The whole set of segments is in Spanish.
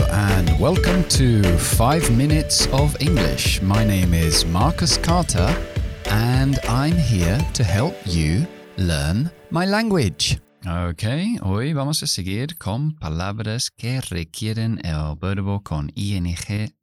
And welcome to 5 Minutes of English. My name is Marcus Carter, and I'm here to help you learn my language. Ok, hoy vamos a seguir con palabras que requieren el verbo con ing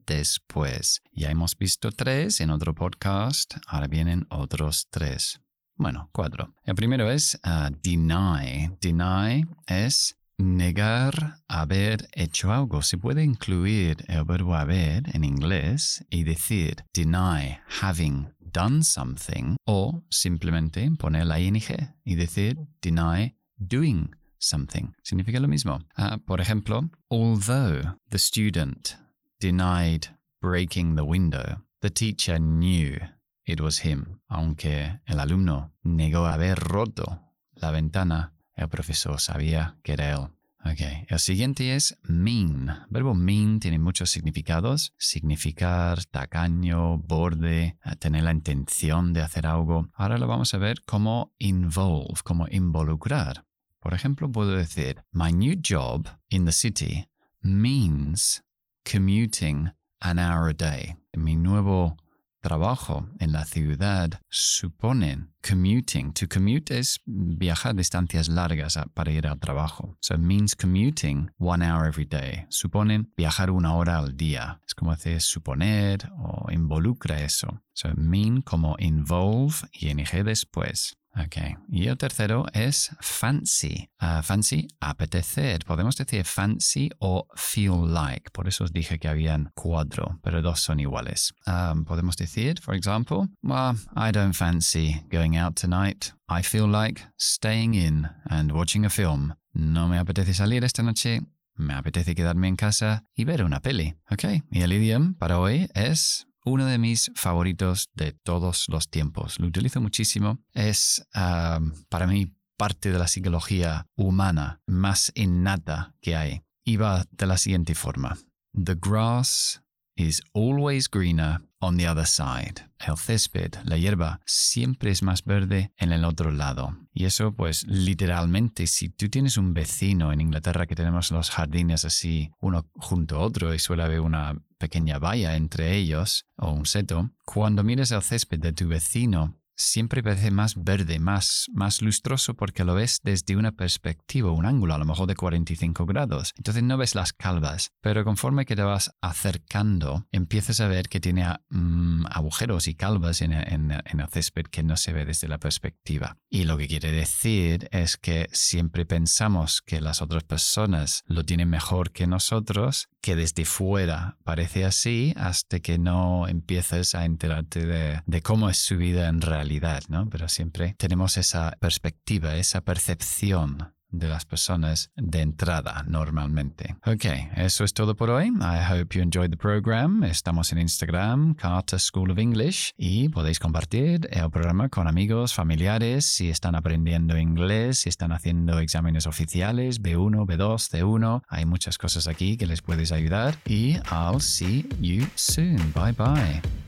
después. Ya hemos visto tres en otro podcast, ahora vienen otros tres. Bueno, cuatro. El primero es uh, deny. Deny es negar haber hecho algo. Se puede incluir el verbo haber en inglés y decir deny having done something o simplemente poner la ing y decir deny doing something. Significa lo mismo. Uh, por ejemplo, although the student denied breaking the window, the teacher knew it was him. Aunque el alumno negó haber roto la ventana, el profesor sabía que era él. Ok, el siguiente es mean. El verbo mean tiene muchos significados. Significar, tacaño, borde, eh, tener la intención de hacer algo. Ahora lo vamos a ver como involve, como involucrar. Por ejemplo, puedo decir, My new job in the city means commuting an hour a day. Mi nuevo trabajo en la ciudad suponen commuting. To commute es viajar distancias largas para ir al trabajo. So it means commuting one hour every day. Suponen viajar una hora al día. Es como decir suponer o involucra eso. So mean como involve y ing después. Ok. Y el tercero es fancy. Uh, fancy, apetecer. Podemos decir fancy o feel like. Por eso os dije que habían cuatro, pero dos son iguales. Um, podemos decir, for example, well, I don't fancy going out tonight. I feel like staying in and watching a film. No me apetece salir esta noche. Me apetece quedarme en casa y ver una peli. Ok. Y el idioma para hoy es uno de mis favoritos de todos los tiempos. Lo utilizo muchísimo. Es para mí parte de la psicología humana más innata que hay. Y va de la siguiente forma. The grass is always greener on the other side. El césped, la hierba, siempre es más verde en el otro lado. Y eso, pues, literalmente, si tú tienes un vecino en Inglaterra que tenemos los jardines así, uno junto a otro, y suele haber una pequeña valla entre ellos, o un seto, cuando mires el césped de tu vecino, siempre parece más verde, más, más lustroso porque lo ves desde una perspectiva, un ángulo a lo mejor de 45 grados. Entonces no ves las calvas, pero conforme que te vas acercando, empiezas a ver que tiene mm, agujeros y calvas en, el césped que no se ve desde la perspectiva. Y lo que quiere decir es que siempre pensamos que las otras personas lo tienen mejor que nosotros, que desde fuera parece así, hasta que no empiezas a enterarte de, de cómo es su vida en realidad ¿no? Pero siempre tenemos esa perspectiva, esa percepción de las personas de entrada normalmente. Ok, eso es todo por hoy. I hope you enjoyed the program. Estamos en Instagram, Carter School of English, y podéis compartir el programa con amigos, familiares, si están aprendiendo inglés, si están haciendo exámenes oficiales, B1, B2, C1. Hay muchas cosas aquí que les puedes ayudar. Y I'll see you soon. Bye bye.